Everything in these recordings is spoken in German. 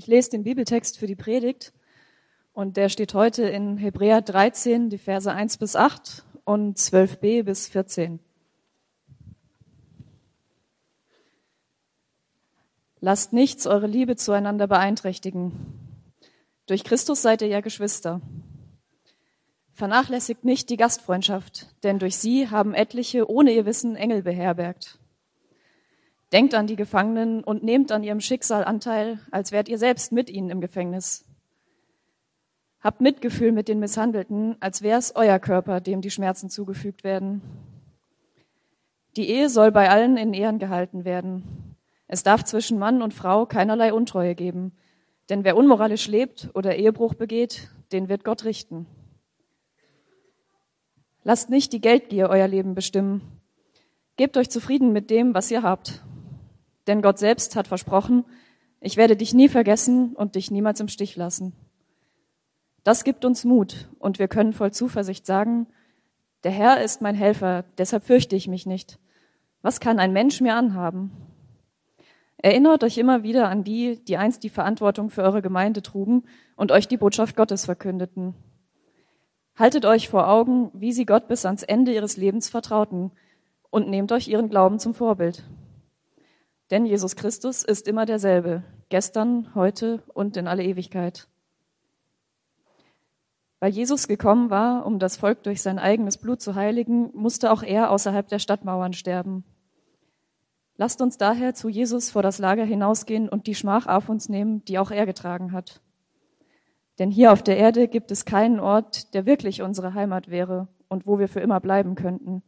Ich lese den Bibeltext für die Predigt und der steht heute in Hebräer 13, die Verse 1 bis 8 und 12b bis 14. Lasst nichts eure Liebe zueinander beeinträchtigen. Durch Christus seid ihr ja Geschwister. Vernachlässigt nicht die Gastfreundschaft, denn durch sie haben etliche ohne ihr Wissen Engel beherbergt. Denkt an die Gefangenen und nehmt an ihrem Schicksal Anteil, als wärt ihr selbst mit ihnen im Gefängnis. Habt Mitgefühl mit den Misshandelten, als wäre es euer Körper, dem die Schmerzen zugefügt werden. Die Ehe soll bei allen in Ehren gehalten werden. Es darf zwischen Mann und Frau keinerlei Untreue geben, denn wer unmoralisch lebt oder Ehebruch begeht, den wird Gott richten. Lasst nicht die Geldgier euer Leben bestimmen. Gebt euch zufrieden mit dem, was ihr habt. Denn Gott selbst hat versprochen, ich werde dich nie vergessen und dich niemals im Stich lassen. Das gibt uns Mut und wir können voll Zuversicht sagen, der Herr ist mein Helfer, deshalb fürchte ich mich nicht. Was kann ein Mensch mir anhaben? Erinnert euch immer wieder an die, die einst die Verantwortung für eure Gemeinde trugen und euch die Botschaft Gottes verkündeten. Haltet euch vor Augen, wie sie Gott bis ans Ende ihres Lebens vertrauten und nehmt euch ihren Glauben zum Vorbild. Denn Jesus Christus ist immer derselbe, gestern, heute und in alle Ewigkeit. Weil Jesus gekommen war, um das Volk durch sein eigenes Blut zu heiligen, musste auch er außerhalb der Stadtmauern sterben. Lasst uns daher zu Jesus vor das Lager hinausgehen und die Schmach auf uns nehmen, die auch er getragen hat. Denn hier auf der Erde gibt es keinen Ort, der wirklich unsere Heimat wäre und wo wir für immer bleiben könnten.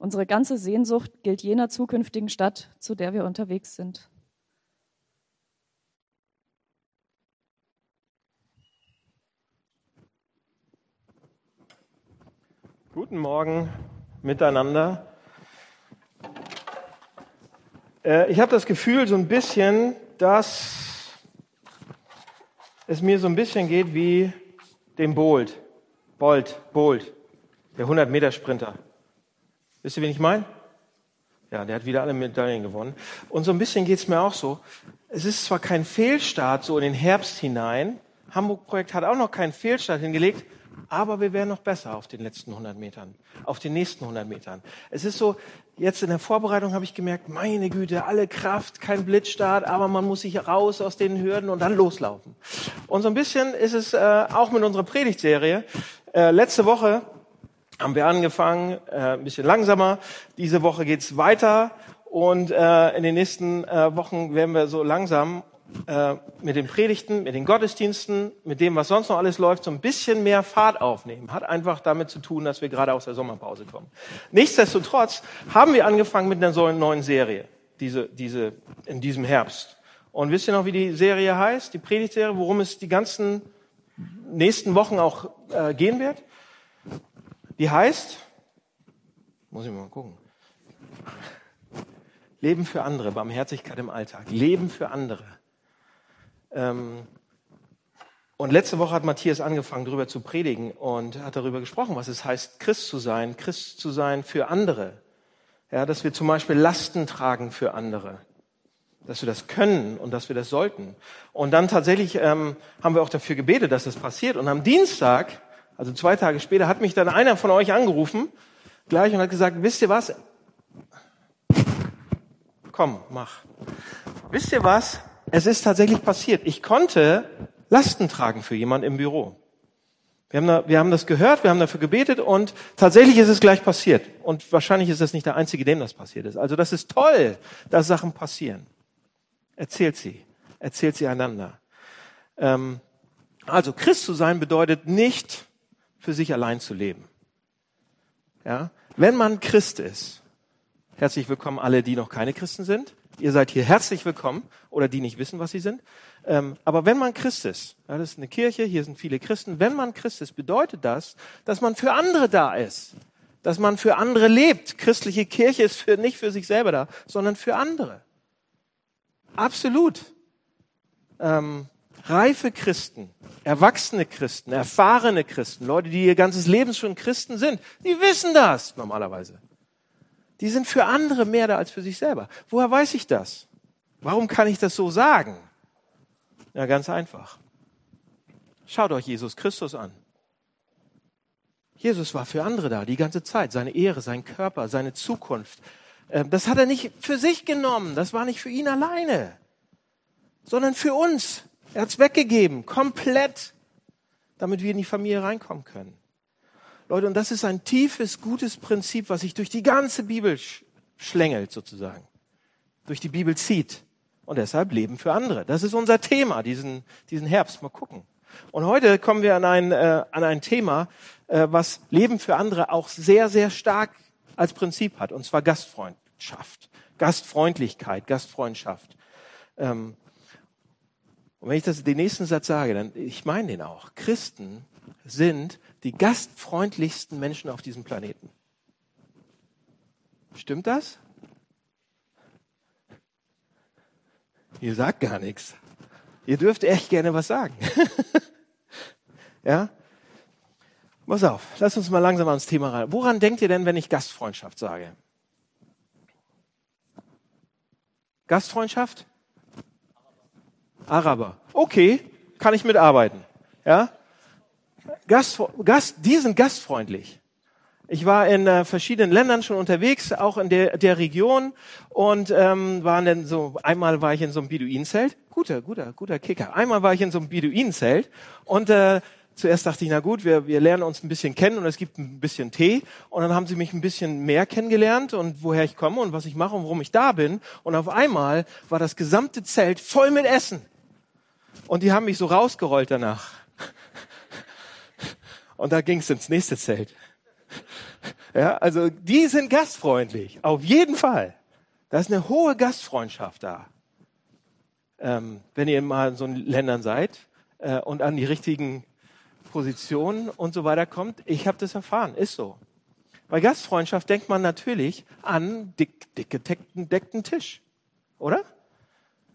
Unsere ganze Sehnsucht gilt jener zukünftigen Stadt, zu der wir unterwegs sind. Guten Morgen miteinander. Äh, ich habe das Gefühl so ein bisschen, dass es mir so ein bisschen geht wie dem Bolt, Bolt, Bolt, der 100 Meter Sprinter. Wisst ihr, wen ich meine? Ja, der hat wieder alle Medaillen gewonnen. Und so ein bisschen geht's mir auch so. Es ist zwar kein Fehlstart so in den Herbst hinein. Hamburg-Projekt hat auch noch keinen Fehlstart hingelegt, aber wir wären noch besser auf den letzten 100 Metern, auf den nächsten 100 Metern. Es ist so, jetzt in der Vorbereitung habe ich gemerkt, meine Güte, alle Kraft, kein Blitzstart, aber man muss sich raus aus den Hürden und dann loslaufen. Und so ein bisschen ist es äh, auch mit unserer Predigtserie. Äh, letzte Woche haben wir angefangen, äh, ein bisschen langsamer. Diese Woche geht's weiter und äh, in den nächsten äh, Wochen werden wir so langsam äh, mit den Predigten, mit den Gottesdiensten, mit dem, was sonst noch alles läuft, so ein bisschen mehr Fahrt aufnehmen. Hat einfach damit zu tun, dass wir gerade aus der Sommerpause kommen. Nichtsdestotrotz haben wir angefangen mit einer neuen Serie, diese, diese, in diesem Herbst. Und wisst ihr noch, wie die Serie heißt, die Predigtserie, worum es die ganzen nächsten Wochen auch äh, gehen wird? Die heißt, muss ich mal gucken, Leben für andere, Barmherzigkeit im Alltag, Leben für andere. Ähm, und letzte Woche hat Matthias angefangen, darüber zu predigen und hat darüber gesprochen, was es heißt, Christ zu sein, Christ zu sein für andere. Ja, dass wir zum Beispiel Lasten tragen für andere. Dass wir das können und dass wir das sollten. Und dann tatsächlich ähm, haben wir auch dafür gebetet, dass das passiert. Und am Dienstag also zwei Tage später hat mich dann einer von euch angerufen, gleich, und hat gesagt, wisst ihr was? Komm, mach. Wisst ihr was? Es ist tatsächlich passiert. Ich konnte Lasten tragen für jemanden im Büro. Wir haben, da, wir haben das gehört, wir haben dafür gebetet und tatsächlich ist es gleich passiert. Und wahrscheinlich ist das nicht der Einzige, dem das passiert ist. Also das ist toll, dass Sachen passieren. Erzählt sie. Erzählt sie einander. Ähm, also Christ zu sein bedeutet nicht, für sich allein zu leben. Ja? Wenn man Christ ist, herzlich willkommen alle, die noch keine Christen sind. Ihr seid hier herzlich willkommen oder die nicht wissen, was sie sind. Ähm, aber wenn man Christ ist, ja, das ist eine Kirche, hier sind viele Christen, wenn man Christ ist, bedeutet das, dass man für andere da ist, dass man für andere lebt. Christliche Kirche ist für, nicht für sich selber da, sondern für andere. Absolut. Ähm, reife Christen, erwachsene Christen, erfahrene Christen, Leute, die ihr ganzes Leben schon Christen sind, die wissen das normalerweise. Die sind für andere mehr da als für sich selber. Woher weiß ich das? Warum kann ich das so sagen? Ja, ganz einfach. Schaut euch Jesus Christus an. Jesus war für andere da, die ganze Zeit. Seine Ehre, sein Körper, seine Zukunft. Ähm, das hat er nicht für sich genommen. Das war nicht für ihn alleine, sondern für uns. Er hat es weggegeben, komplett, damit wir in die Familie reinkommen können. Leute, und das ist ein tiefes, gutes Prinzip, was sich durch die ganze Bibel schlängelt, sozusagen. Durch die Bibel zieht. Und deshalb Leben für andere. Das ist unser Thema, diesen, diesen Herbst. Mal gucken. Und heute kommen wir an ein, äh, an ein Thema, äh, was Leben für andere auch sehr, sehr stark als Prinzip hat, und zwar Gastfreundschaft, Gastfreundlichkeit, Gastfreundschaft. Ähm, und wenn ich das den nächsten Satz sage, dann ich meine den auch. Christen sind die gastfreundlichsten Menschen auf diesem Planeten. Stimmt das? Ihr sagt gar nichts. Ihr dürft echt gerne was sagen. ja? Pass auf, lass uns mal langsam ans Thema rein. Woran denkt ihr denn, wenn ich Gastfreundschaft sage? Gastfreundschaft? Araber. Okay, kann ich mitarbeiten. Ja? Gast, Gast, die sind gastfreundlich. Ich war in äh, verschiedenen Ländern schon unterwegs, auch in der, der Region und ähm, waren dann so. Einmal war ich in so einem Beduinenzelt. Guter, guter, guter Kicker. Einmal war ich in so einem Beduinenzelt und äh, zuerst dachte ich, na gut, wir, wir lernen uns ein bisschen kennen und es gibt ein bisschen Tee. Und dann haben sie mich ein bisschen mehr kennengelernt und woher ich komme und was ich mache und warum ich da bin. Und auf einmal war das gesamte Zelt voll mit Essen. Und die haben mich so rausgerollt danach. Und da ging es ins nächste Zelt. Ja, also die sind gastfreundlich, auf jeden Fall. Da ist eine hohe Gastfreundschaft da. Ähm, wenn ihr mal in so Ländern seid äh, und an die richtigen Positionen und so weiter kommt. Ich habe das erfahren, ist so. Bei Gastfreundschaft denkt man natürlich an dick, dick gedeckten deckten Tisch, oder?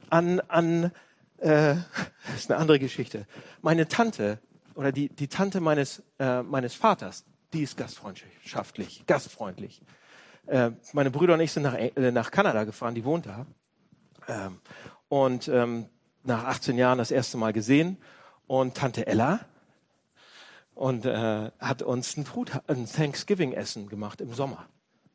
An, an äh, das ist eine andere Geschichte. Meine Tante oder die, die Tante meines, äh, meines Vaters, die ist gastfreundschaftlich, gastfreundlich. Äh, meine Brüder und ich sind nach, äh, nach Kanada gefahren, die wohnt da. Ähm, und ähm, nach 18 Jahren das erste Mal gesehen. Und Tante Ella, und äh, hat uns ein, ein Thanksgiving-Essen gemacht im Sommer.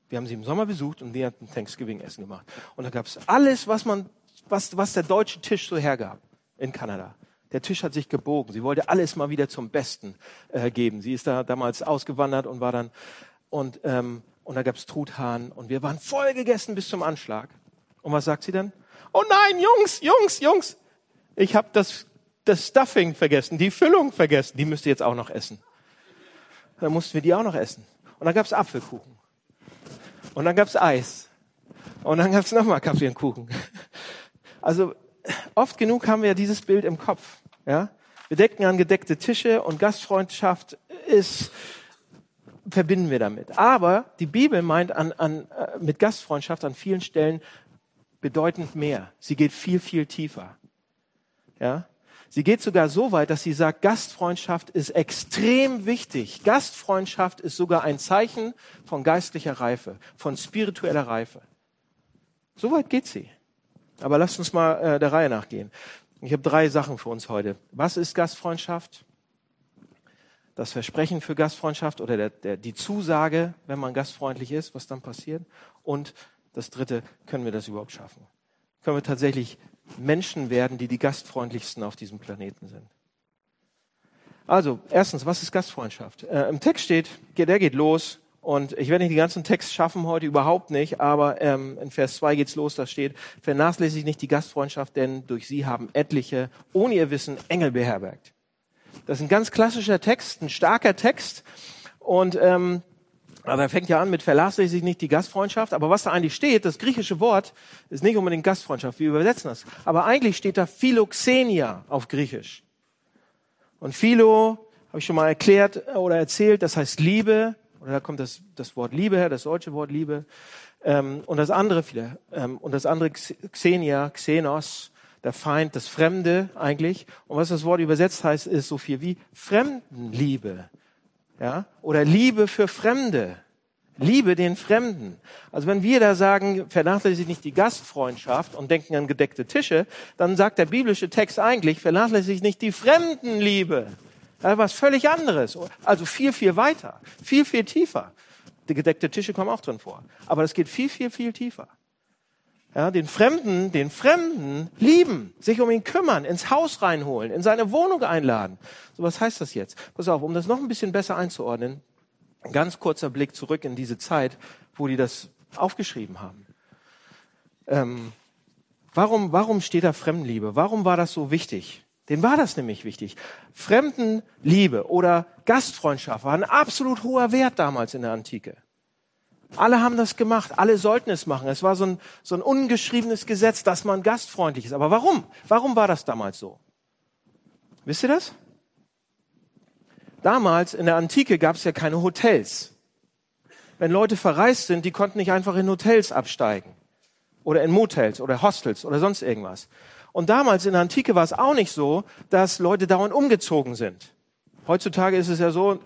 Wir haben sie im Sommer besucht und die hat ein Thanksgiving-Essen gemacht. Und da gab es alles, was man, was, was der deutsche Tisch so hergab in Kanada. Der Tisch hat sich gebogen. Sie wollte alles mal wieder zum Besten äh, geben. Sie ist da damals ausgewandert und war dann und ähm, und da gab's Truthahn und wir waren voll gegessen bis zum Anschlag. Und was sagt sie dann? Oh nein, Jungs, Jungs, Jungs, ich habe das das Stuffing vergessen, die Füllung vergessen. Die müsst ihr jetzt auch noch essen. Dann mussten wir die auch noch essen. Und dann gab's Apfelkuchen. Und dann gab's Eis. Und dann gab's nochmal Kaffee und Kuchen. Also oft genug haben wir dieses Bild im Kopf. Ja? Wir denken an gedeckte Tische und Gastfreundschaft ist, verbinden wir damit. Aber die Bibel meint an, an, äh, mit Gastfreundschaft an vielen Stellen bedeutend mehr. Sie geht viel, viel tiefer. Ja? Sie geht sogar so weit, dass sie sagt, Gastfreundschaft ist extrem wichtig. Gastfreundschaft ist sogar ein Zeichen von geistlicher Reife, von spiritueller Reife. So weit geht sie. Aber lasst uns mal äh, der Reihe nachgehen. Ich habe drei Sachen für uns heute. Was ist Gastfreundschaft? Das Versprechen für Gastfreundschaft oder der, der, die Zusage, wenn man gastfreundlich ist, was dann passiert. Und das dritte, können wir das überhaupt schaffen? Können wir tatsächlich Menschen werden, die die gastfreundlichsten auf diesem Planeten sind. Also, erstens, was ist Gastfreundschaft? Äh, Im Text steht, der geht los, und ich werde nicht den ganzen Text schaffen heute, überhaupt nicht, aber ähm, in Vers 2 geht's los, da steht, vernachlässigt nicht die Gastfreundschaft, denn durch sie haben etliche, ohne ihr Wissen, Engel beherbergt. Das ist ein ganz klassischer Text, ein starker Text. Und ähm, aber er fängt ja an mit verlasse nicht die Gastfreundschaft. Aber was da eigentlich steht, das griechische Wort ist nicht unbedingt Gastfreundschaft. Wir übersetzen das. Aber eigentlich steht da Philoxenia auf Griechisch. Und Philo, habe ich schon mal erklärt oder erzählt, das heißt Liebe. Oder da kommt das, das Wort Liebe her, das deutsche Wort Liebe. Ähm, und das andere viele, ähm, und das andere Xenia, Xenos, der Feind, das Fremde eigentlich. Und was das Wort übersetzt heißt, ist so viel wie Fremdenliebe ja, oder Liebe für Fremde, Liebe den Fremden. Also wenn wir da sagen, vernachlässigt nicht die Gastfreundschaft und denken an gedeckte Tische, dann sagt der biblische Text eigentlich, vernachlässigt nicht die Fremdenliebe. Das ist was völlig anderes. Also viel, viel weiter. Viel, viel tiefer. Die gedeckte Tische kommen auch drin vor. Aber es geht viel, viel, viel tiefer. Ja, den Fremden, den Fremden lieben, sich um ihn kümmern, ins Haus reinholen, in seine Wohnung einladen. So was heißt das jetzt? Pass auf, um das noch ein bisschen besser einzuordnen, ein ganz kurzer Blick zurück in diese Zeit, wo die das aufgeschrieben haben. Ähm, warum, warum steht da Fremdenliebe? Warum war das so wichtig? Dem war das nämlich wichtig. Fremdenliebe oder Gastfreundschaft war ein absolut hoher Wert damals in der Antike. Alle haben das gemacht, alle sollten es machen. Es war so ein, so ein ungeschriebenes Gesetz, dass man gastfreundlich ist. Aber warum? Warum war das damals so? Wisst ihr das? Damals in der Antike gab es ja keine Hotels. Wenn Leute verreist sind, die konnten nicht einfach in Hotels absteigen oder in Motels oder Hostels oder sonst irgendwas. Und damals in der Antike war es auch nicht so, dass Leute dauernd umgezogen sind. Heutzutage ist es ja so,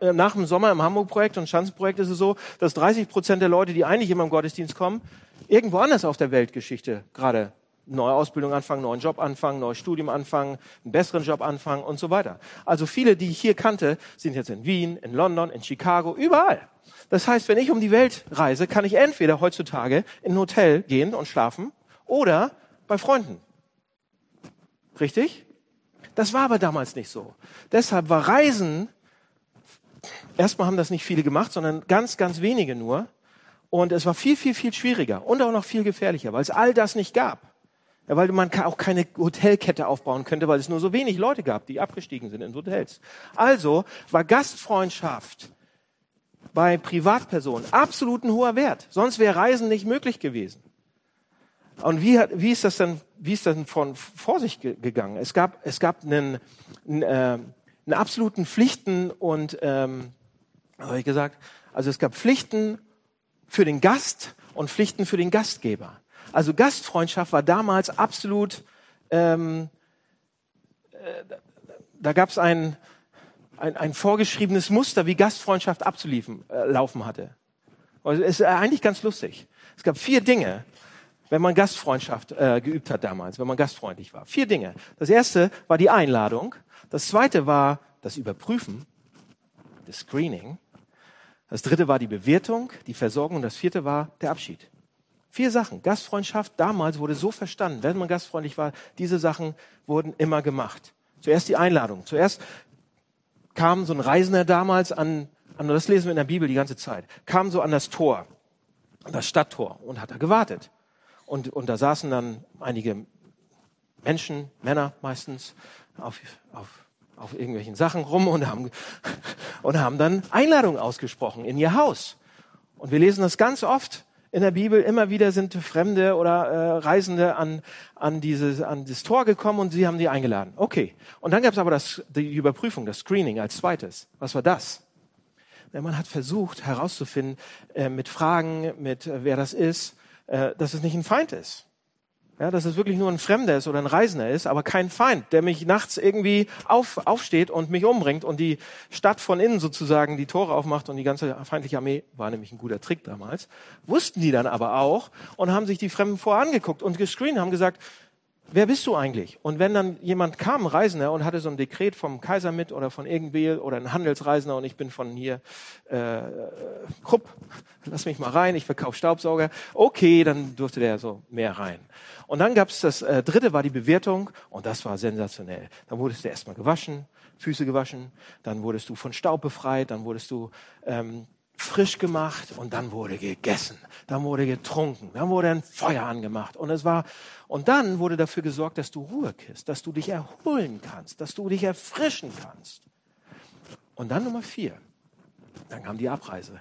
äh, nach dem Sommer im Hamburg-Projekt und Schanzenprojekt ist es so, dass 30 Prozent der Leute, die eigentlich immer im Gottesdienst kommen, irgendwo anders auf der Weltgeschichte gerade neue Ausbildung anfangen, neuen Job anfangen, neues Studium anfangen, einen besseren Job anfangen und so weiter. Also viele, die ich hier kannte, sind jetzt in Wien, in London, in Chicago, überall. Das heißt, wenn ich um die Welt reise, kann ich entweder heutzutage in ein Hotel gehen und schlafen oder bei Freunden. Richtig? Das war aber damals nicht so. Deshalb war Reisen, erstmal haben das nicht viele gemacht, sondern ganz, ganz wenige nur. Und es war viel, viel, viel schwieriger und auch noch viel gefährlicher, weil es all das nicht gab. Ja, weil man auch keine Hotelkette aufbauen könnte, weil es nur so wenig Leute gab, die abgestiegen sind in Hotels. Also war Gastfreundschaft bei Privatpersonen absolut ein hoher Wert. Sonst wäre Reisen nicht möglich gewesen. Und wie, hat, wie ist das denn, wie ist das denn von vor sich gegangen? Es gab, es gab einen, einen, äh, einen absoluten Pflichten und, ähm, habe ich gesagt, also es gab Pflichten für den Gast und Pflichten für den Gastgeber. Also Gastfreundschaft war damals absolut, ähm, äh, da gab es ein, ein, ein vorgeschriebenes Muster, wie Gastfreundschaft abzulaufen äh, laufen hatte. Also es ist eigentlich ganz lustig. Es gab vier Dinge, wenn man Gastfreundschaft äh, geübt hat damals, wenn man gastfreundlich war. Vier Dinge. Das erste war die Einladung. Das zweite war das Überprüfen, das Screening. Das dritte war die Bewertung, die Versorgung. Und das vierte war der Abschied. Vier Sachen. Gastfreundschaft damals wurde so verstanden, wenn man gastfreundlich war, diese Sachen wurden immer gemacht. Zuerst die Einladung. Zuerst kam so ein Reisender damals an, an das lesen wir in der Bibel die ganze Zeit, kam so an das Tor, an das Stadttor und hat da gewartet. Und, und da saßen dann einige Menschen, Männer meistens, auf, auf, auf irgendwelchen Sachen rum und haben, und haben dann Einladungen ausgesprochen in ihr Haus. Und wir lesen das ganz oft in der Bibel. Immer wieder sind Fremde oder äh, Reisende an, an, dieses, an das Tor gekommen und sie haben die eingeladen. Okay. Und dann gab es aber das, die Überprüfung, das Screening als zweites. Was war das? Man hat versucht herauszufinden äh, mit Fragen, mit äh, wer das ist, äh, dass es nicht ein Feind ist. Ja, dass es wirklich nur ein Fremder ist oder ein Reisender ist, aber kein Feind, der mich nachts irgendwie auf, aufsteht und mich umbringt und die Stadt von innen sozusagen die Tore aufmacht und die ganze feindliche Armee, war nämlich ein guter Trick damals, wussten die dann aber auch und haben sich die Fremden vorher angeguckt und gescreent, haben gesagt, wer bist du eigentlich? Und wenn dann jemand kam, ein Reisender, und hatte so ein Dekret vom Kaiser mit oder von irgendwie oder ein Handelsreisender und ich bin von hier äh, Krupp, lass mich mal rein, ich verkaufe Staubsauger. Okay, dann durfte der so mehr rein. Und dann gab's das äh, dritte war die Bewertung und das war sensationell. Dann wurdest du erstmal gewaschen, Füße gewaschen, dann wurdest du von Staub befreit, dann wurdest du ähm, frisch gemacht und dann wurde gegessen, dann wurde getrunken, dann wurde ein Feuer angemacht und es war und dann wurde dafür gesorgt, dass du Ruhe kriegst, dass du dich erholen kannst, dass du dich erfrischen kannst. Und dann Nummer vier, dann kam die Abreise.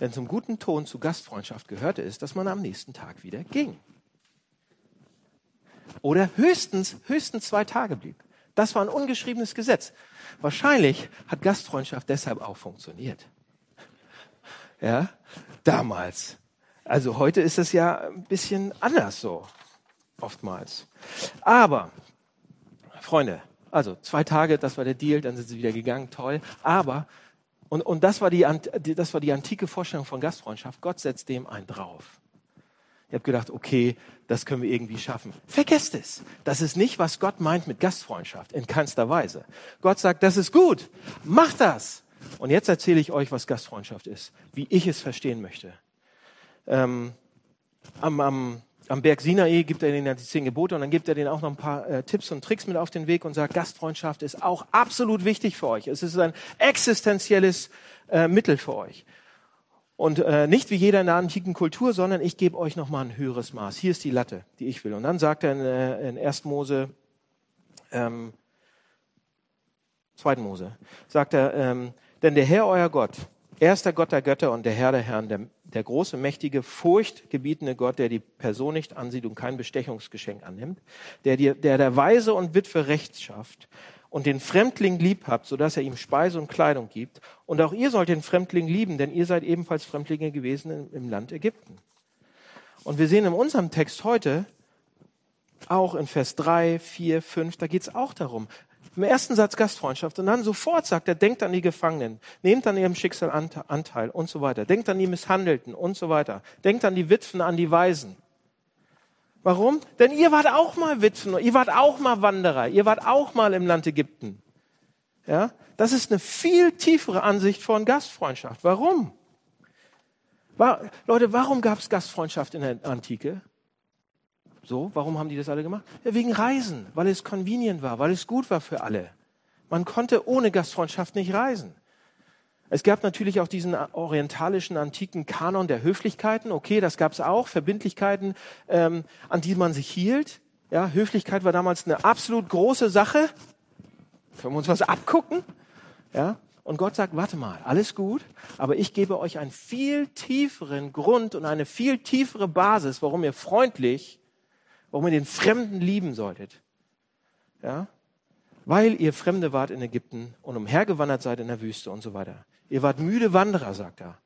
Denn zum guten Ton zu Gastfreundschaft gehörte es, dass man am nächsten Tag wieder ging. Oder höchstens, höchstens zwei Tage blieb. Das war ein ungeschriebenes Gesetz. Wahrscheinlich hat Gastfreundschaft deshalb auch funktioniert. Ja, damals. Also heute ist es ja ein bisschen anders so. Oftmals. Aber, Freunde, also zwei Tage, das war der Deal, dann sind sie wieder gegangen, toll. Aber Und, und das, war die, das war die antike Vorstellung von Gastfreundschaft. Gott setzt dem einen drauf. Ihr habt gedacht, okay, das können wir irgendwie schaffen. Vergesst es. Das ist nicht, was Gott meint mit Gastfreundschaft. In keinster Weise. Gott sagt, das ist gut. Macht das. Und jetzt erzähle ich euch, was Gastfreundschaft ist. Wie ich es verstehen möchte. Ähm, am, am, am Berg Sinai gibt er ihnen die zehn Gebote und dann gibt er denen auch noch ein paar äh, Tipps und Tricks mit auf den Weg und sagt, Gastfreundschaft ist auch absolut wichtig für euch. Es ist ein existenzielles äh, Mittel für euch. Und äh, nicht wie jeder in der antiken Kultur, sondern ich gebe euch nochmal ein höheres Maß. Hier ist die Latte, die ich will. Und dann sagt er in, äh, in 1. Mose, ähm, 2. Mose, sagt er, ähm, denn der Herr, euer Gott, er ist der Gott der Götter und der Herr der Herren, der, der große, mächtige, furchtgebietende Gott, der die Person nicht ansieht und kein Bestechungsgeschenk annimmt, der, der der Weise und Witwe Recht schafft und den Fremdling lieb habt, sodass er ihm Speise und Kleidung gibt. Und auch ihr sollt den Fremdling lieben, denn ihr seid ebenfalls Fremdlinge gewesen im, im Land Ägypten. Und wir sehen in unserem Text heute, auch in Vers 3, 4, 5, da geht es auch darum. Im ersten Satz Gastfreundschaft und dann sofort sagt er, denkt an die Gefangenen, nehmt an ihrem Schicksal Anteil und so weiter, denkt an die Misshandelten und so weiter, denkt an die Witwen, an die Waisen. Warum? Denn ihr wart auch mal Witwen, ihr wart auch mal Wanderer, ihr wart auch mal im Land Ägypten. Ja, das ist eine viel tiefere Ansicht von Gastfreundschaft. Warum? War, Leute, warum gab es Gastfreundschaft in der Antike? So, warum haben die das alle gemacht? Ja, wegen Reisen, weil es convenient war, weil es gut war für alle. Man konnte ohne Gastfreundschaft nicht reisen. Es gab natürlich auch diesen orientalischen antiken Kanon der Höflichkeiten. Okay, das gab es auch. Verbindlichkeiten, ähm, an die man sich hielt. Ja, Höflichkeit war damals eine absolut große Sache. Können wir uns was abgucken? Ja, und Gott sagt, warte mal, alles gut, aber ich gebe euch einen viel tieferen Grund und eine viel tiefere Basis, warum ihr freundlich, warum ihr den Fremden lieben solltet. Ja? Weil ihr Fremde wart in Ägypten und umhergewandert seid in der Wüste und so weiter. Ihr wart müde Wanderer, sagt er.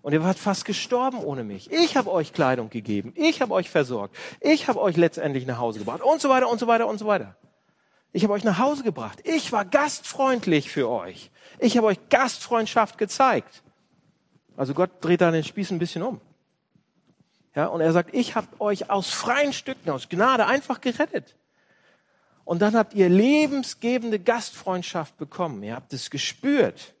Und ihr wart fast gestorben ohne mich. Ich habe euch Kleidung gegeben. Ich habe euch versorgt. Ich habe euch letztendlich nach Hause gebracht. Und so weiter und so weiter und so weiter. Ich habe euch nach Hause gebracht. Ich war gastfreundlich für euch. Ich habe euch Gastfreundschaft gezeigt. Also Gott dreht da den Spieß ein bisschen um. Ja, und er sagt, ich habe euch aus freien Stücken, aus Gnade einfach gerettet. Und dann habt ihr lebensgebende Gastfreundschaft bekommen. Ihr habt es gespürt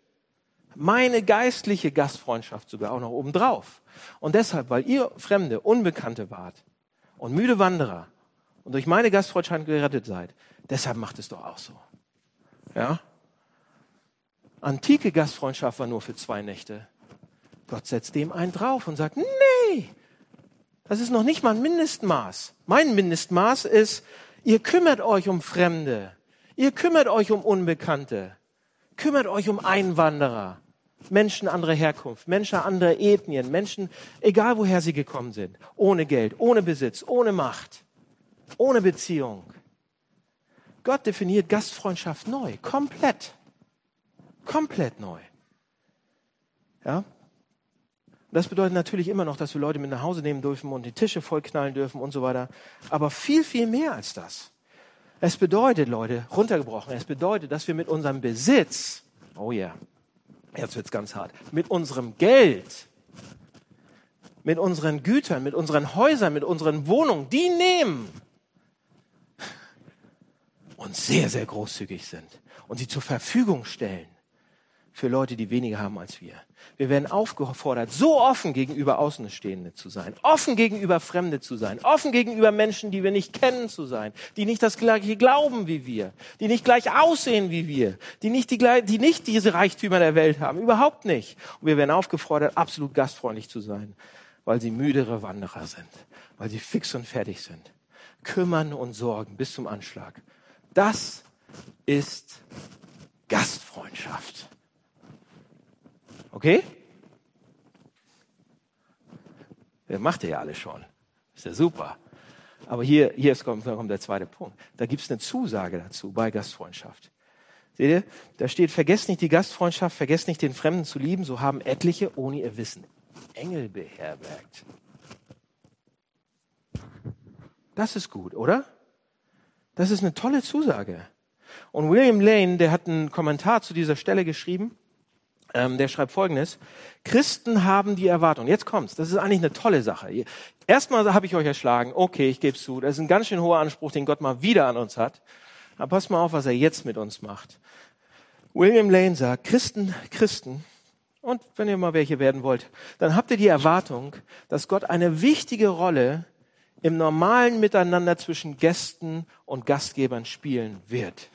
meine geistliche Gastfreundschaft sogar auch noch obendrauf. Und deshalb, weil ihr Fremde, Unbekannte wart und müde Wanderer und durch meine Gastfreundschaft gerettet seid, deshalb macht es doch auch so. Ja? Antike Gastfreundschaft war nur für zwei Nächte. Gott setzt dem einen drauf und sagt, nee, das ist noch nicht mal ein Mindestmaß. Mein Mindestmaß ist, ihr kümmert euch um Fremde. Ihr kümmert euch um Unbekannte. Kümmert euch um Einwanderer. Menschen anderer Herkunft, Menschen anderer Ethnien, Menschen, egal woher sie gekommen sind, ohne Geld, ohne Besitz, ohne Macht, ohne Beziehung. Gott definiert Gastfreundschaft neu, komplett, komplett neu. Ja? Das bedeutet natürlich immer noch, dass wir Leute mit nach Hause nehmen dürfen und die Tische vollknallen dürfen und so weiter. Aber viel, viel mehr als das. Es bedeutet, Leute, runtergebrochen, es bedeutet, dass wir mit unserem Besitz, oh ja, yeah, jetzt wird's ganz hart, mit unserem Geld, mit unseren Gütern, mit unseren Häusern, mit unseren Wohnungen, die nehmen und sehr, sehr großzügig sind und sie zur Verfügung stellen für Leute, die weniger haben als wir. Wir werden aufgefordert, so offen gegenüber Außenstehenden zu sein, offen gegenüber Fremde zu sein, offen gegenüber Menschen, die wir nicht kennen zu sein, die nicht das gleiche glauben wie wir, die nicht gleich aussehen wie wir, die nicht, die, die nicht diese Reichtümer der Welt haben, überhaupt nicht. Und wir werden aufgefordert, absolut gastfreundlich zu sein, weil sie müdere Wanderer sind, weil sie fix und fertig sind, kümmern und sorgen bis zum Anschlag. Das ist Gastfreundschaft. Okay? Der macht ja alles schon. Ist ja super. Aber hier, hier kommt, kommt der zweite Punkt. Da gibt es eine Zusage dazu bei Gastfreundschaft. Seht ihr? Da steht, vergesst nicht die Gastfreundschaft, vergesst nicht den Fremden zu lieben, so haben etliche ohne ihr Wissen Engel beherbergt. Das ist gut, oder? Das ist eine tolle Zusage. Und William Lane, der hat einen Kommentar zu dieser Stelle geschrieben Ähm, der schreibt Folgendes. Christen haben die Erwartung. Jetzt kommt's. Das ist eigentlich eine tolle Sache. Erstmal habe ich euch erschlagen. Okay, ich gebe zu. Das ist ein ganz schön hoher Anspruch, den Gott mal wieder an uns hat. Aber passt mal auf, was er jetzt mit uns macht. William Lane sagt, Christen, Christen, und wenn ihr mal welche werden wollt, dann habt ihr die Erwartung, dass Gott eine wichtige Rolle im normalen Miteinander zwischen Gästen und Gastgebern spielen wird.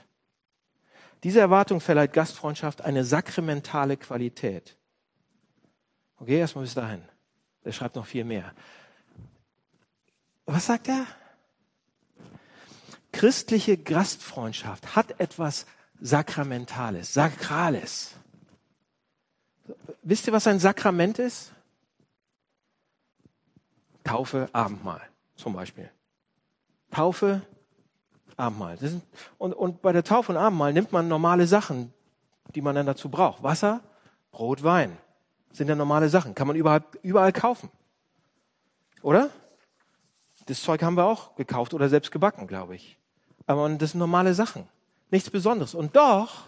Diese Erwartung verleiht Gastfreundschaft eine sakramentale Qualität. Okay, erstmal bis dahin. Der schreibt noch viel mehr. Was sagt er? Christliche Gastfreundschaft hat etwas Sakramentales, Sakrales. Wisst ihr, was ein Sakrament ist? Taufe, Abendmahl zum Beispiel. Taufe, Abendmahl. Sind, und, und bei der Taufe und Abendmahl nimmt man normale Sachen, die man dann dazu braucht. Wasser, Brot, Wein. Sind ja normale Sachen. Kann man überall, überall kaufen. Oder? Das Zeug haben wir auch gekauft oder selbst gebacken, glaube ich. Aber das sind normale Sachen. Nichts Besonderes. Und doch,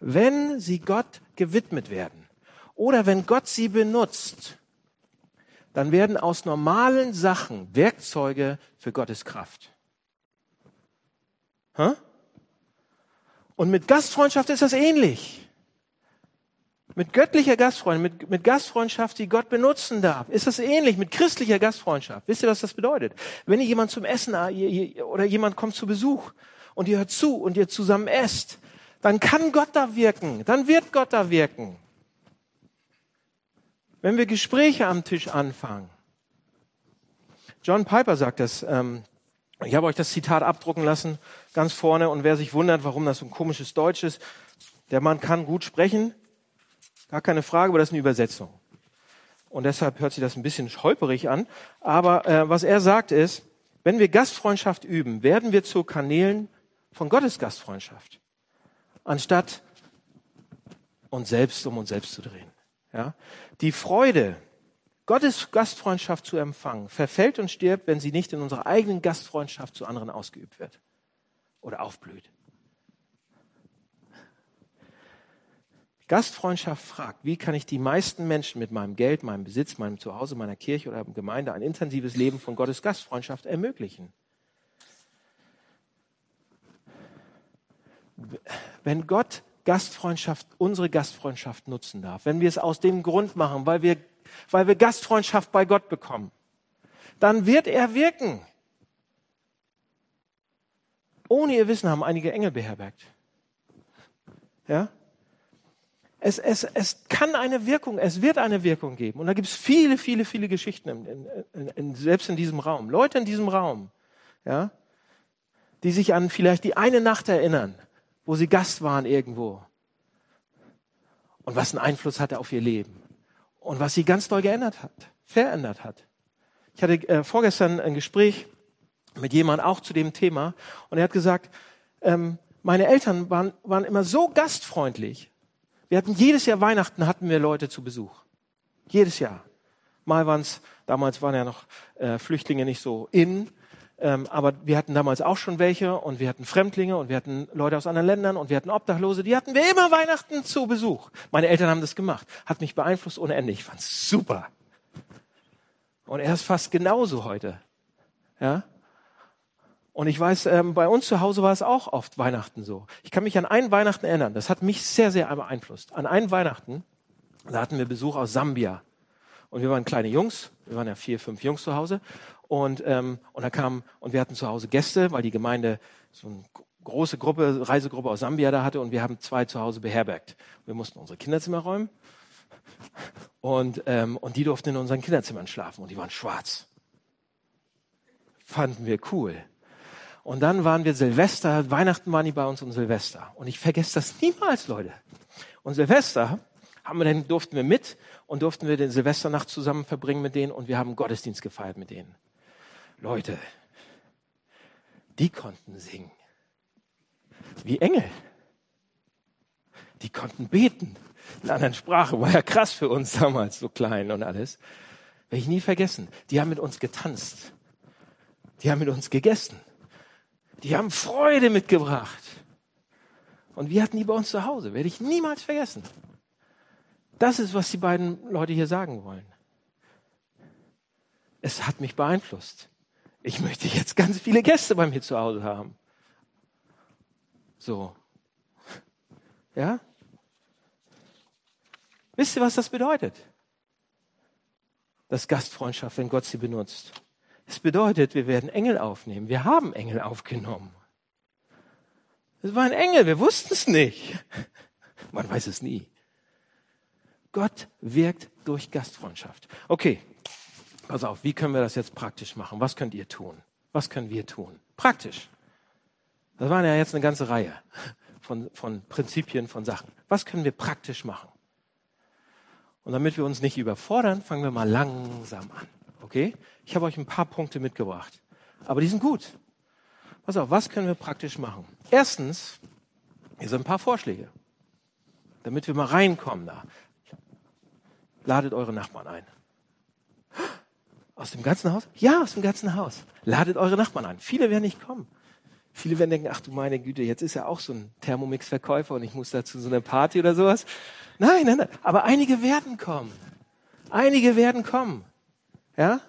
wenn sie Gott gewidmet werden oder wenn Gott sie benutzt, dann werden aus normalen Sachen Werkzeuge für Gottes Kraft. Und mit Gastfreundschaft ist das ähnlich. Mit göttlicher Gastfreundschaft, mit, mit Gastfreundschaft, die Gott benutzen darf, ist das ähnlich mit christlicher Gastfreundschaft. Wisst ihr, was das bedeutet? Wenn ihr jemand zum Essen oder jemand kommt zu Besuch und ihr hört zu und ihr zusammen esst, dann kann Gott da wirken, dann wird Gott da wirken. Wenn wir Gespräche am Tisch anfangen. John Piper sagt das, ähm, ich habe euch das Zitat abdrucken lassen, ganz vorne, und wer sich wundert, warum das so ein komisches Deutsch ist, der Mann kann gut sprechen, gar keine Frage, aber das ist eine Übersetzung. Und deshalb hört sich das ein bisschen holperig an. Aber äh, was er sagt ist, wenn wir Gastfreundschaft üben, werden wir zu Kanälen von Gottes Gastfreundschaft, anstatt uns selbst um uns selbst zu drehen. Ja? Die Freude, Gottes Gastfreundschaft zu empfangen, verfällt und stirbt, wenn sie nicht in unserer eigenen Gastfreundschaft zu anderen ausgeübt wird oder aufblüht. Gastfreundschaft fragt, wie kann ich die meisten Menschen mit meinem Geld, meinem Besitz, meinem Zuhause, meiner Kirche oder Gemeinde ein intensives Leben von Gottes Gastfreundschaft ermöglichen? Wenn Gott Gastfreundschaft, unsere Gastfreundschaft nutzen darf, wenn wir es aus dem Grund machen, weil wir weil wir Gastfreundschaft bei Gott bekommen, dann wird er wirken. Ohne ihr Wissen haben einige Engel beherbergt. Ja? Es, es, es kann eine Wirkung, es wird eine Wirkung geben. Und da gibt es viele, viele, viele Geschichten, in, in, in, selbst in diesem Raum. Leute in diesem Raum, ja, die sich an vielleicht die eine Nacht erinnern, wo sie Gast waren irgendwo. Und was einen Einfluss hatte auf ihr Leben und was sie ganz doll geändert hat, verändert hat. Ich hatte äh, vorgestern ein Gespräch mit jemandem auch zu dem Thema und er hat gesagt, ähm, meine Eltern waren, waren immer so gastfreundlich. Wir hatten jedes Jahr Weihnachten hatten wir Leute zu Besuch. Jedes Jahr. Mal waren es, damals waren ja noch äh, Flüchtlinge nicht so in, ähm, aber wir hatten damals auch schon welche und wir hatten Fremdlinge und wir hatten Leute aus anderen Ländern und wir hatten Obdachlose. Die hatten wir immer Weihnachten zu Besuch. Meine Eltern haben das gemacht. Hat mich beeinflusst ohne Ende. Ich fand's super. Und er ist fast genauso heute. Ja? Und ich weiß, ähm, bei uns zu Hause war es auch oft Weihnachten so. Ich kann mich an einen Weihnachten erinnern. Das hat mich sehr, sehr beeinflusst. An einen Weihnachten, da hatten wir Besuch aus Sambia. Und wir waren kleine Jungs. Wir waren ja vier, fünf Jungs zu Hause. Und, ähm, und da kam, und wir hatten zu Hause Gäste, weil die Gemeinde so eine große Gruppe, Reisegruppe aus Sambia da hatte und wir haben zwei zu Hause beherbergt. Wir mussten unsere Kinderzimmer räumen und, ähm, und die durften in unseren Kinderzimmern schlafen und die waren schwarz. Fanden wir cool. Und dann waren wir Silvester, Weihnachten waren die bei uns und Silvester. Und ich vergesse das niemals, Leute. Und Silvester haben wir dann, durften wir mit und durften wir den Silvesternacht zusammen verbringen mit denen und wir haben Gottesdienst gefeiert mit denen. Leute, die konnten singen. Wie Engel. Die konnten beten. In einer anderen Sprache. War ja krass für uns damals, so klein und alles. Werde ich nie vergessen. Die haben mit uns getanzt. Die haben mit uns gegessen. Die haben Freude mitgebracht. Und wir hatten die bei uns zu Hause. Werde ich niemals vergessen. Das ist, was die beiden Leute hier sagen wollen. Es hat mich beeinflusst. Ich möchte jetzt ganz viele Gäste bei mir zu Hause haben. So. Ja? Wisst ihr, was das bedeutet? Das Gastfreundschaft, wenn Gott sie benutzt. Es bedeutet, wir werden Engel aufnehmen. Wir haben Engel aufgenommen. Es war ein Engel, wir wussten es nicht. Man weiß es nie. Gott wirkt durch Gastfreundschaft. Okay, pass auf, wie können wir das jetzt praktisch machen? Was könnt ihr tun? Was können wir tun? Praktisch. Das waren ja jetzt eine ganze Reihe von, von Prinzipien, von Sachen. Was können wir praktisch machen? Und damit wir uns nicht überfordern, fangen wir mal langsam an. Okay? Ich habe euch ein paar Punkte mitgebracht. Aber die sind gut. Pass auf, was können wir praktisch machen? Erstens, hier sind ein paar Vorschläge, damit wir mal reinkommen da. Ladet eure Nachbarn ein. Aus dem ganzen Haus? Ja, aus dem ganzen Haus. Ladet eure Nachbarn ein. Viele werden nicht kommen. Viele werden denken, ach du meine Güte, jetzt ist ja auch so ein Thermomix-Verkäufer und ich muss dazu so eine Party oder sowas. Nein, nein, nein. Aber einige werden kommen. Einige werden kommen. Ja?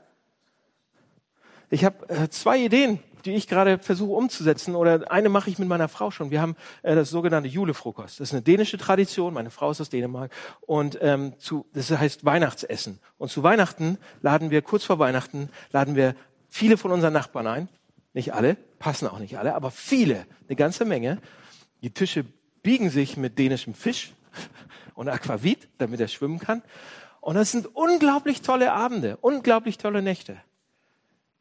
Ich habe äh, zwei Ideen, die ich gerade versuche umzusetzen. Oder eine mache ich mit meiner Frau schon. Wir haben äh, das sogenannte Julefrokost. Das ist eine dänische Tradition. Meine Frau ist aus Dänemark. Und ähm, zu, das heißt Weihnachtsessen. Und zu Weihnachten laden wir, kurz vor Weihnachten, laden wir viele von unseren Nachbarn ein. Nicht alle, passen auch nicht alle, aber viele, eine ganze Menge. Die Tische biegen sich mit dänischem Fisch und Aquavit, damit er schwimmen kann. Und das sind unglaublich tolle Abende, unglaublich tolle Nächte.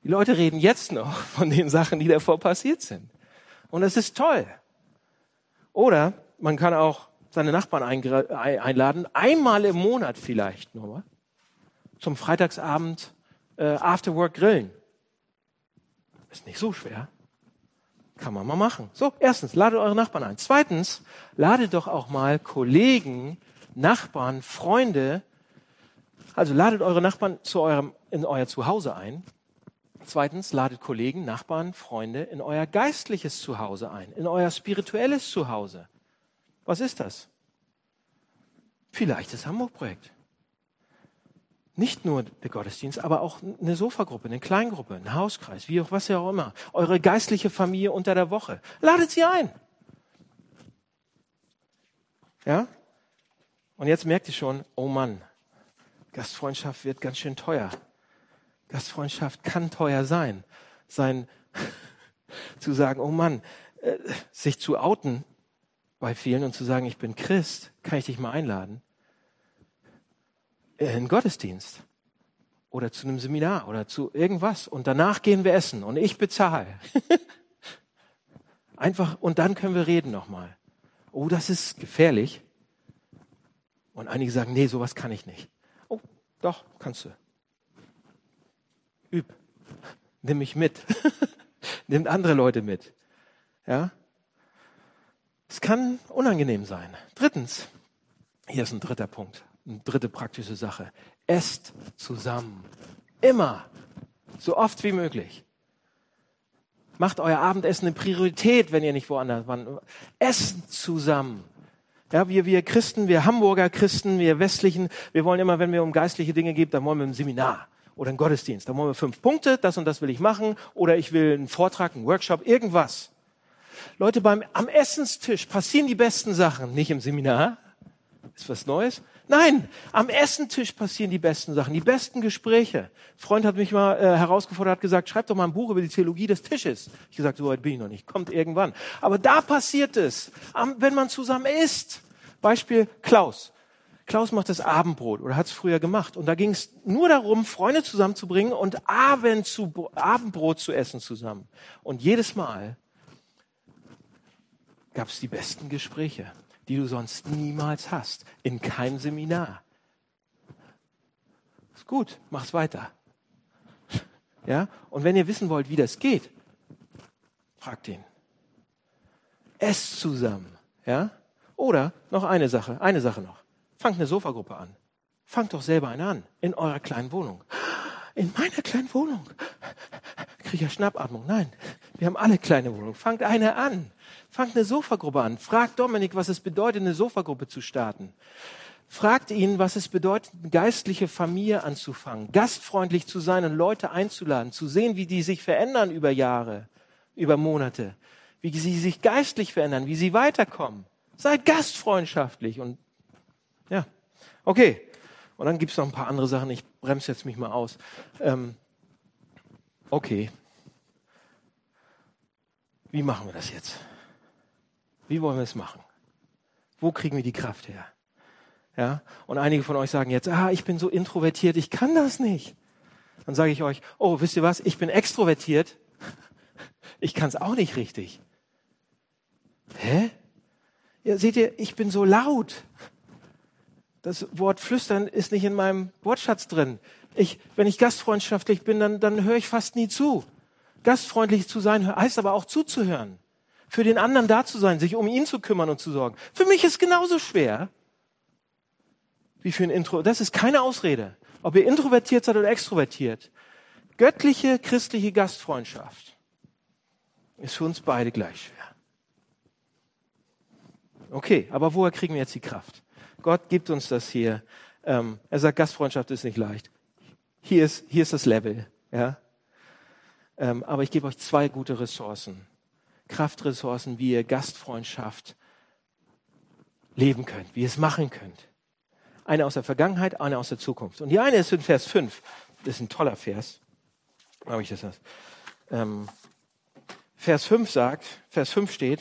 Die Leute reden jetzt noch von den Sachen, die davor passiert sind. Und das ist toll. Oder man kann auch seine Nachbarn einladen, einmal im Monat vielleicht nur, zum Freitagsabend äh, Afterwork grillen. Ist nicht so schwer. Kann man mal machen. So, erstens, ladet eure Nachbarn ein. Zweitens, ladet doch auch mal Kollegen, Nachbarn, Freunde also ladet eure Nachbarn zu eurem, in euer Zuhause ein. Zweitens, ladet Kollegen, Nachbarn, Freunde in euer geistliches Zuhause ein, in euer spirituelles Zuhause. Was ist das? Vielleicht das Hamburg-Projekt. Nicht nur der Gottesdienst, aber auch eine Sofagruppe, eine Kleingruppe, ein Hauskreis, wie auch was ja auch immer. Eure geistliche Familie unter der Woche. Ladet sie ein. Ja? Und jetzt merkt ihr schon, oh Mann, Gastfreundschaft wird ganz schön teuer. Gastfreundschaft kann teuer sein. Sein, zu sagen, oh Mann, äh, sich zu outen bei vielen und zu sagen, ich bin Christ, kann ich dich mal einladen? In einen Gottesdienst oder zu einem Seminar oder zu irgendwas und danach gehen wir essen und ich bezahle. Einfach und dann können wir reden nochmal. Oh, das ist gefährlich. Und einige sagen, nee, sowas kann ich nicht. Doch, kannst du. Üb. Nimm mich mit. Nimm andere Leute mit. Ja? Es kann unangenehm sein. Drittens, hier ist ein dritter Punkt, eine dritte praktische Sache. Esst zusammen. Immer. So oft wie möglich. Macht euer Abendessen eine Priorität, wenn ihr nicht woanders wann Essen zusammen. Ja, wir, wir Christen, wir Hamburger Christen, wir Westlichen, wir wollen immer, wenn wir um geistliche Dinge geht, dann wollen wir ein Seminar oder ein Gottesdienst. Dann wollen wir fünf Punkte, das und das will ich machen, oder ich will einen Vortrag, einen Workshop, irgendwas. Leute, beim, am Essenstisch passieren die besten Sachen, nicht im Seminar. Ist was Neues? Nein, am Essentisch passieren die besten Sachen, die besten Gespräche. Ein Freund hat mich mal äh, herausgefordert, hat gesagt, schreib doch mal ein Buch über die Theologie des Tisches. Ich gesagt, so weit bin ich noch nicht, kommt irgendwann. Aber da passiert es, am, wenn man zusammen isst. Beispiel Klaus. Klaus macht das Abendbrot oder hat es früher gemacht. Und da ging es nur darum, Freunde zusammenzubringen und Abend zu, Abendbrot zu essen zusammen. Und jedes Mal gab es die besten Gespräche die du sonst niemals hast. In keinem Seminar. Ist gut, mach's weiter. Ja? Und wenn ihr wissen wollt, wie das geht, fragt ihn. Esst zusammen. Ja? Oder noch eine Sache, eine Sache noch. Fangt eine Sofagruppe an. Fangt doch selber eine an. In eurer kleinen Wohnung. In meiner kleinen Wohnung. Kriege ich ja Schnappatmung. Nein. Wir haben alle kleine Wohnungen. Fangt eine an. Fangt eine Sofagruppe an. Fragt Dominik, was es bedeutet, eine Sofagruppe zu starten. Fragt ihn, was es bedeutet, eine geistliche Familie anzufangen, gastfreundlich zu sein und Leute einzuladen, zu sehen, wie die sich verändern über Jahre, über Monate, wie sie sich geistlich verändern, wie sie weiterkommen. Seid gastfreundschaftlich und okay. Und dann gibt's noch ein paar andere Sachen. Ich bremse jetzt mich mal aus. Ähm, okay. Wie machen wir das jetzt? Wie wollen wir es machen? Wo kriegen wir die Kraft her? Ja, und einige von euch sagen jetzt, ah, ich bin so introvertiert, ich kann das nicht. Dann sage ich euch, oh, wisst ihr was, ich bin extrovertiert, ich kann es auch nicht richtig. Hä? Ja, seht ihr, ich bin so laut. Das Wort flüstern ist nicht in meinem Wortschatz drin. Ich, wenn ich gastfreundschaftlich bin, dann, dann höre ich fast nie zu. Gastfreundlich zu sein heißt aber auch zuzuhören. Für den anderen da zu sein, sich um ihn zu kümmern und zu sorgen. Für mich ist genauso schwer wie für ein Intro. Das ist keine Ausrede. Ob ihr introvertiert seid oder extrovertiert. Göttliche christliche Gastfreundschaft ist für uns beide gleich schwer. Okay, aber woher kriegen wir jetzt die Kraft? Gott gibt uns das hier. Ähm, er sagt, Gastfreundschaft ist nicht leicht. Hier ist, hier ist das Level. Ja? Ähm, aber ich gebe euch zwei gute Ressourcen. Kraftressourcen, wie ihr Gastfreundschaft leben könnt, wie ihr es machen könnt. Eine aus der Vergangenheit, eine aus der Zukunft. Und die eine ist in Vers 5. Das ist ein toller Vers. Habe ich das? Ähm, Vers 5 sagt, Vers 5 steht,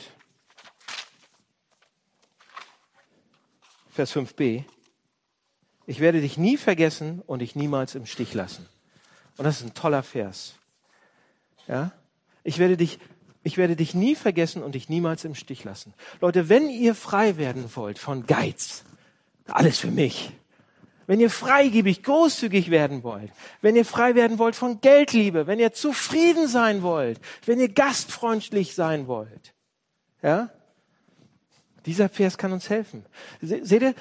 Vers 5b, ich werde dich nie vergessen und dich niemals im Stich lassen. Und das ist ein toller Vers. Ja? Ich werde dich, ich werde dich nie vergessen und dich niemals im Stich lassen. Leute, wenn ihr frei werden wollt von Geiz, alles für mich. Wenn ihr freigebig, großzügig werden wollt, wenn ihr frei werden wollt von Geldliebe, wenn ihr zufrieden sein wollt, wenn ihr gastfreundlich sein wollt, ja, dieser Vers kann uns helfen. Seht ihr,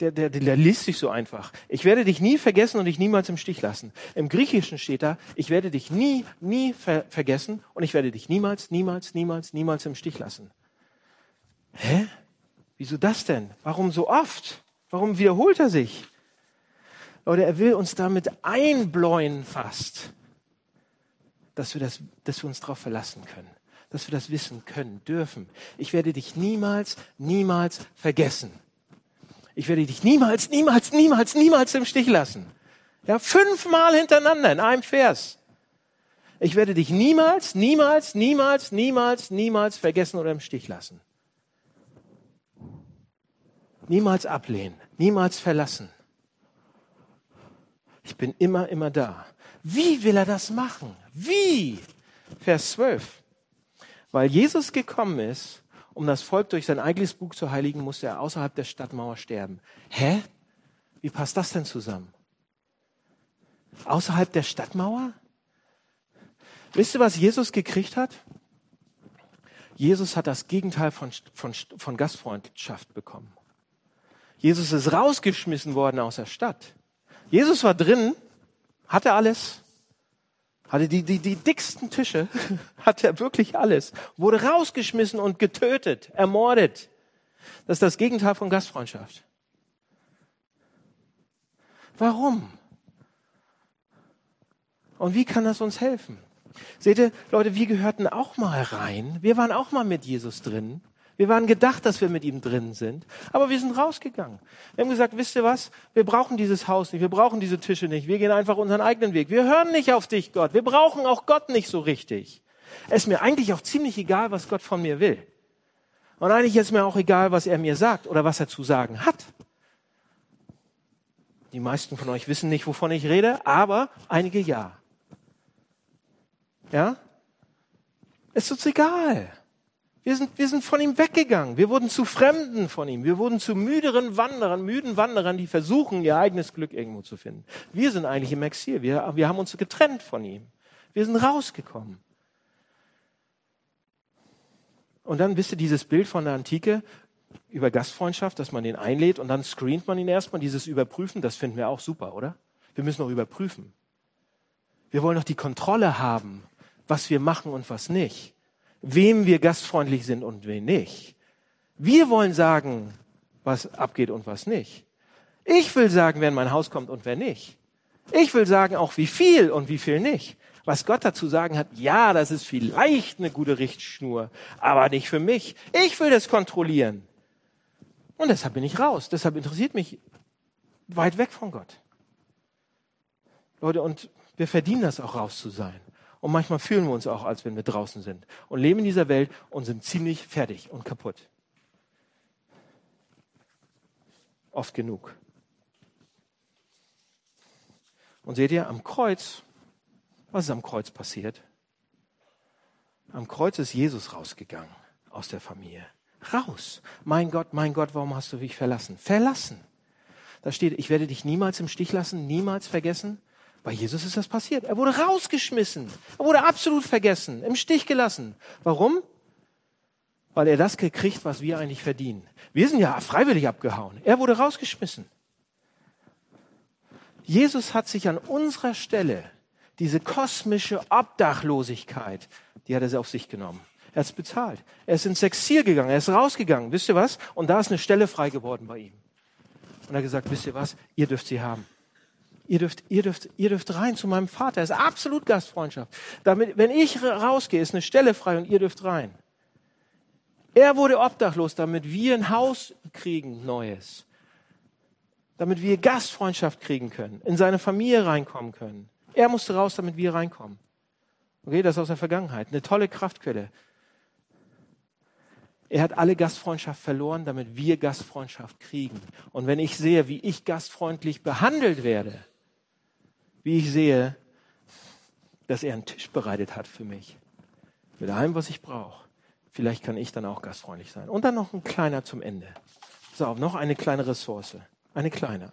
der, der, der liest sich so einfach. Ich werde dich nie vergessen und dich niemals im Stich lassen. Im Griechischen steht da, ich werde dich nie, nie ver vergessen und ich werde dich niemals, niemals, niemals, niemals im Stich lassen. Hä? Wieso das denn? Warum so oft? Warum wiederholt er sich? Leute, er will uns damit einbläuen fast, dass wir, das, dass wir uns darauf verlassen können, dass wir das wissen können, dürfen. Ich werde dich niemals, niemals vergessen. Ich werde dich niemals, niemals, niemals, niemals im Stich lassen. Ja, fünfmal hintereinander in einem Vers. Ich werde dich niemals, niemals, niemals, niemals, niemals vergessen oder im Stich lassen. Niemals ablehnen, niemals verlassen. Ich bin immer, immer da. Wie will er das machen? Wie? Vers 12. Weil Jesus gekommen ist, um das Volk durch sein eigenes Buch zu heiligen, musste er außerhalb der Stadtmauer sterben. Hä? Wie passt das denn zusammen? Außerhalb der Stadtmauer? Wisst ihr, was Jesus gekriegt hat? Jesus hat das Gegenteil von, von, von Gastfreundschaft bekommen. Jesus ist rausgeschmissen worden aus der Stadt. Jesus war drin, hatte alles, hatte die, die, die dicksten Tische, hatte er wirklich alles, wurde rausgeschmissen und getötet, ermordet. Das ist das Gegenteil von Gastfreundschaft. Warum? Und wie kann das uns helfen? Seht ihr, Leute, wir gehörten auch mal rein. Wir waren auch mal mit Jesus drin. Wir waren gedacht, dass wir mit ihm drin sind, aber wir sind rausgegangen. Wir haben gesagt, wisst ihr was? Wir brauchen dieses Haus nicht, wir brauchen diese Tische nicht, wir gehen einfach unseren eigenen Weg. Wir hören nicht auf dich, Gott. Wir brauchen auch Gott nicht so richtig. Es ist mir eigentlich auch ziemlich egal, was Gott von mir will. Und eigentlich ist mir auch egal, was er mir sagt oder was er zu sagen hat. Die meisten von euch wissen nicht, wovon ich rede, aber einige ja. Ja? Es ist uns egal. Wir sind, wir sind von ihm weggegangen. Wir wurden zu Fremden von ihm. Wir wurden zu müderen Wanderern, müden Wanderern, die versuchen, ihr eigenes Glück irgendwo zu finden. Wir sind eigentlich im Exil. Wir, wir haben uns getrennt von ihm. Wir sind rausgekommen. Und dann wisst ihr dieses Bild von der Antike über Gastfreundschaft, dass man den einlädt und dann screent man ihn erstmal, dieses Überprüfen, das finden wir auch super, oder? Wir müssen auch überprüfen. Wir wollen doch die Kontrolle haben, was wir machen und was nicht wem wir gastfreundlich sind und wen nicht. Wir wollen sagen, was abgeht und was nicht. Ich will sagen, wer in mein Haus kommt und wer nicht. Ich will sagen auch, wie viel und wie viel nicht. Was Gott dazu sagen hat, ja, das ist vielleicht eine gute Richtschnur, aber nicht für mich. Ich will das kontrollieren. Und deshalb bin ich raus. Deshalb interessiert mich weit weg von Gott. Leute, und wir verdienen das auch raus zu sein. Und manchmal fühlen wir uns auch, als wenn wir draußen sind und leben in dieser Welt und sind ziemlich fertig und kaputt. Oft genug. Und seht ihr, am Kreuz, was ist am Kreuz passiert? Am Kreuz ist Jesus rausgegangen aus der Familie. Raus. Mein Gott, mein Gott, warum hast du mich verlassen? Verlassen. Da steht, ich werde dich niemals im Stich lassen, niemals vergessen. Bei Jesus ist das passiert. Er wurde rausgeschmissen. Er wurde absolut vergessen, im Stich gelassen. Warum? Weil er das gekriegt, was wir eigentlich verdienen. Wir sind ja freiwillig abgehauen. Er wurde rausgeschmissen. Jesus hat sich an unserer Stelle diese kosmische Obdachlosigkeit, die hat er auf sich genommen. Er hat es bezahlt. Er ist ins Exil gegangen, er ist rausgegangen. Wisst ihr was? Und da ist eine Stelle frei geworden bei ihm. Und er hat gesagt, wisst ihr was? Ihr dürft sie haben. Ihr dürft, ihr dürft, ihr dürft rein zu meinem Vater. Es ist absolut Gastfreundschaft. Damit, wenn ich rausgehe, ist eine Stelle frei und ihr dürft rein. Er wurde obdachlos, damit wir ein Haus kriegen, neues. Damit wir Gastfreundschaft kriegen können, in seine Familie reinkommen können. Er musste raus, damit wir reinkommen. Okay, das ist aus der Vergangenheit. Eine tolle Kraftquelle. Er hat alle Gastfreundschaft verloren, damit wir Gastfreundschaft kriegen. Und wenn ich sehe, wie ich gastfreundlich behandelt werde, wie ich sehe, dass er einen Tisch bereitet hat für mich. Mit allem, was ich brauche. Vielleicht kann ich dann auch gastfreundlich sein. Und dann noch ein kleiner zum Ende. So, noch eine kleine Ressource. Eine kleine.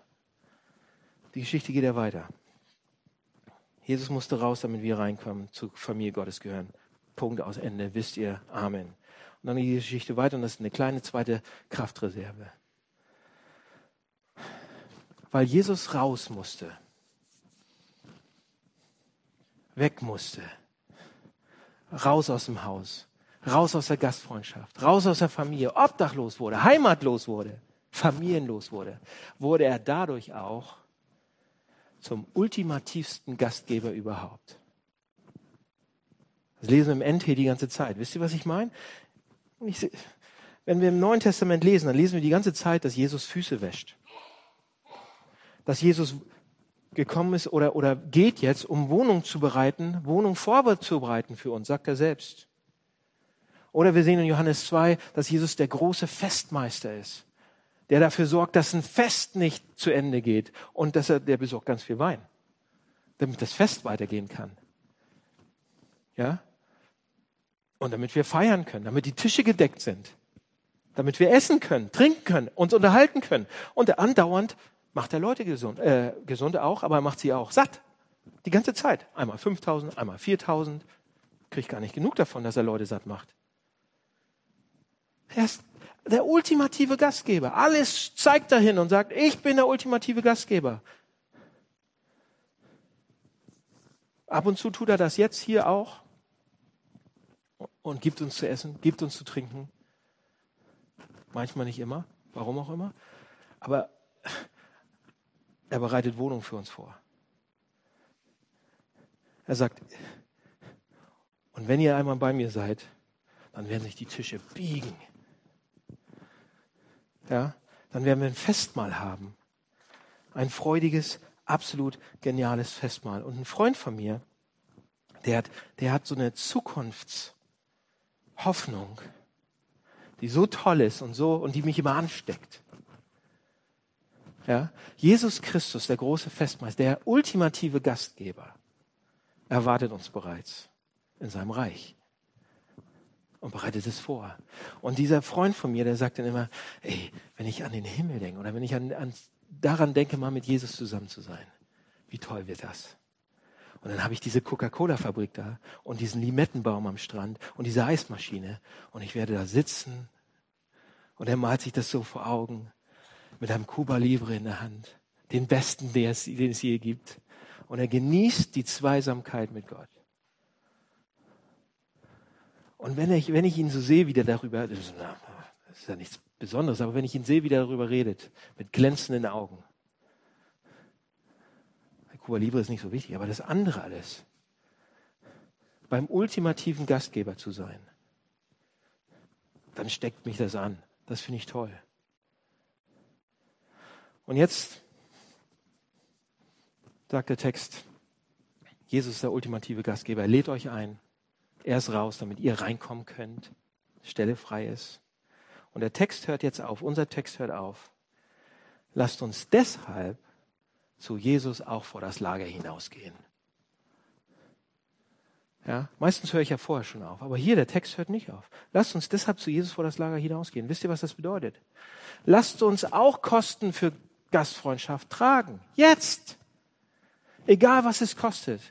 Die Geschichte geht ja weiter. Jesus musste raus, damit wir reinkommen, zur Familie Gottes gehören. Punkt aus Ende. Wisst ihr? Amen. Und dann geht die Geschichte weiter und das ist eine kleine zweite Kraftreserve. Weil Jesus raus musste, weg musste. Raus aus dem Haus, raus aus der Gastfreundschaft, raus aus der Familie, obdachlos wurde, heimatlos wurde, familienlos wurde, wurde er dadurch auch zum ultimativsten Gastgeber überhaupt. Das lesen wir im NT die ganze Zeit. Wisst ihr, was ich meine? Wenn wir im Neuen Testament lesen, dann lesen wir die ganze Zeit, dass Jesus Füße wäscht. Dass Jesus gekommen ist oder, oder geht jetzt, um Wohnung zu bereiten, Wohnung vorzubereiten für uns, sagt er selbst. Oder wir sehen in Johannes 2, dass Jesus der große Festmeister ist, der dafür sorgt, dass ein Fest nicht zu Ende geht und dass er, der besorgt ganz viel Wein, damit das Fest weitergehen kann. Ja? Und damit wir feiern können, damit die Tische gedeckt sind, damit wir essen können, trinken können, uns unterhalten können und andauernd macht er Leute gesund, äh, gesund auch, aber er macht sie auch satt. Die ganze Zeit. Einmal 5000, einmal 4000. Kriegt gar nicht genug davon, dass er Leute satt macht. Er ist der ultimative Gastgeber. Alles zeigt dahin und sagt, ich bin der ultimative Gastgeber. Ab und zu tut er das jetzt hier auch und gibt uns zu essen, gibt uns zu trinken. Manchmal nicht immer, warum auch immer. Aber er bereitet Wohnung für uns vor. Er sagt, und wenn ihr einmal bei mir seid, dann werden sich die Tische biegen. Ja, dann werden wir ein Festmahl haben. Ein freudiges, absolut geniales Festmahl. Und ein Freund von mir, der hat, der hat so eine Zukunftshoffnung, die so toll ist und so, und die mich immer ansteckt. Ja? Jesus Christus, der große Festmeister, der ultimative Gastgeber, erwartet uns bereits in seinem Reich und bereitet es vor. Und dieser Freund von mir, der sagt dann immer, ey, wenn ich an den Himmel denke oder wenn ich an, an, daran denke, mal mit Jesus zusammen zu sein, wie toll wird das? Und dann habe ich diese Coca-Cola-Fabrik da und diesen Limettenbaum am Strand und diese Eismaschine und ich werde da sitzen und er malt sich das so vor Augen mit einem Cuba Libre in der Hand, den besten, den es, den es je gibt. Und er genießt die Zweisamkeit mit Gott. Und wenn ich, wenn ich ihn so sehe, wie der darüber, das ist, ja nichts Besonderes, aber wenn ich ihn sehe, wie der darüber redet, mit glänzenden Augen, Cuba Libre ist nicht so wichtig, aber das andere alles. Beim ultimativen Gastgeber zu sein, dann steckt mich das an. Das finde ich toll. Und jetzt sagt der Text, Jesus ist der ultimative Gastgeber. Er lädt euch ein. Er ist raus, damit ihr reinkommen könnt. Stelle frei ist. Und der Text hört jetzt auf. Unser Text hört auf. Lasst uns deshalb zu Jesus auch vor das Lager hinausgehen. Ja, meistens höre ich ja vorher schon auf, aber hier der Text hört nicht auf. Lasst uns deshalb zu Jesus vor das Lager hinausgehen. Wisst ihr, was das bedeutet? Lasst uns auch Kosten für Gastfreundschaft tragen. Jetzt. Egal was es kostet.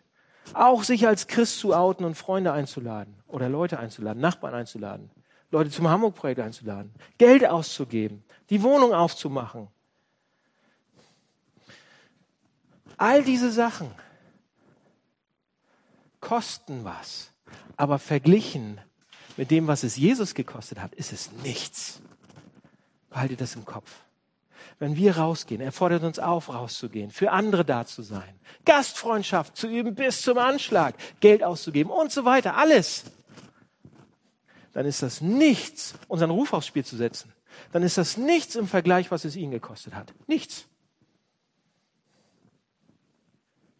Auch sich als Christ zu outen und Freunde einzuladen oder Leute einzuladen, Nachbarn einzuladen, Leute zum Hamburg-Projekt einzuladen, Geld auszugeben, die Wohnung aufzumachen. All diese Sachen kosten was, aber verglichen mit dem, was es Jesus gekostet hat, ist es nichts. Behaltet das im Kopf wenn wir rausgehen. Er fordert uns auf, rauszugehen, für andere da zu sein, Gastfreundschaft zu üben bis zum Anschlag, Geld auszugeben und so weiter, alles. Dann ist das nichts, unseren Ruf aufs Spiel zu setzen. Dann ist das nichts im Vergleich, was es ihn gekostet hat. Nichts.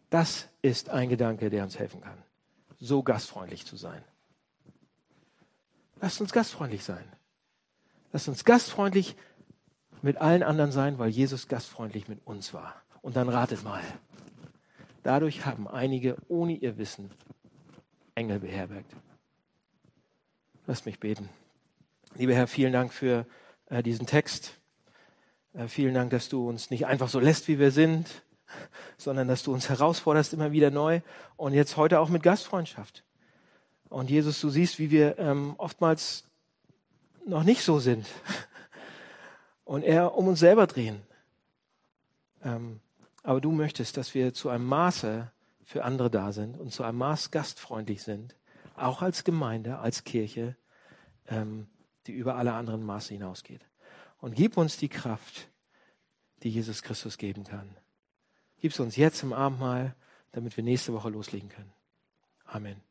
Das ist ein Gedanke, der uns helfen kann, so gastfreundlich zu sein. Lasst uns gastfreundlich sein. Lasst uns gastfreundlich mit allen anderen sein, weil Jesus gastfreundlich mit uns war. Und dann ratet mal. Dadurch haben einige ohne ihr Wissen Engel beherbergt. Lasst mich beten. Lieber Herr, vielen Dank für äh, diesen Text. Äh, vielen Dank, dass du uns nicht einfach so lässt, wie wir sind, sondern dass du uns herausforderst immer wieder neu und jetzt heute auch mit Gastfreundschaft. Und Jesus, du siehst, wie wir ähm, oftmals noch nicht so sind und eher um uns selber drehen. Ähm, aber du möchtest, dass wir zu einem Maße für andere da sind und zu einem Maß gastfreundlich sind, auch als Gemeinde, als Kirche, ähm, die über alle anderen Maße hinausgeht. Und gib uns die Kraft, die Jesus Christus geben kann. Gib es uns jetzt im Abendmahl, damit wir nächste Woche loslegen können. Amen.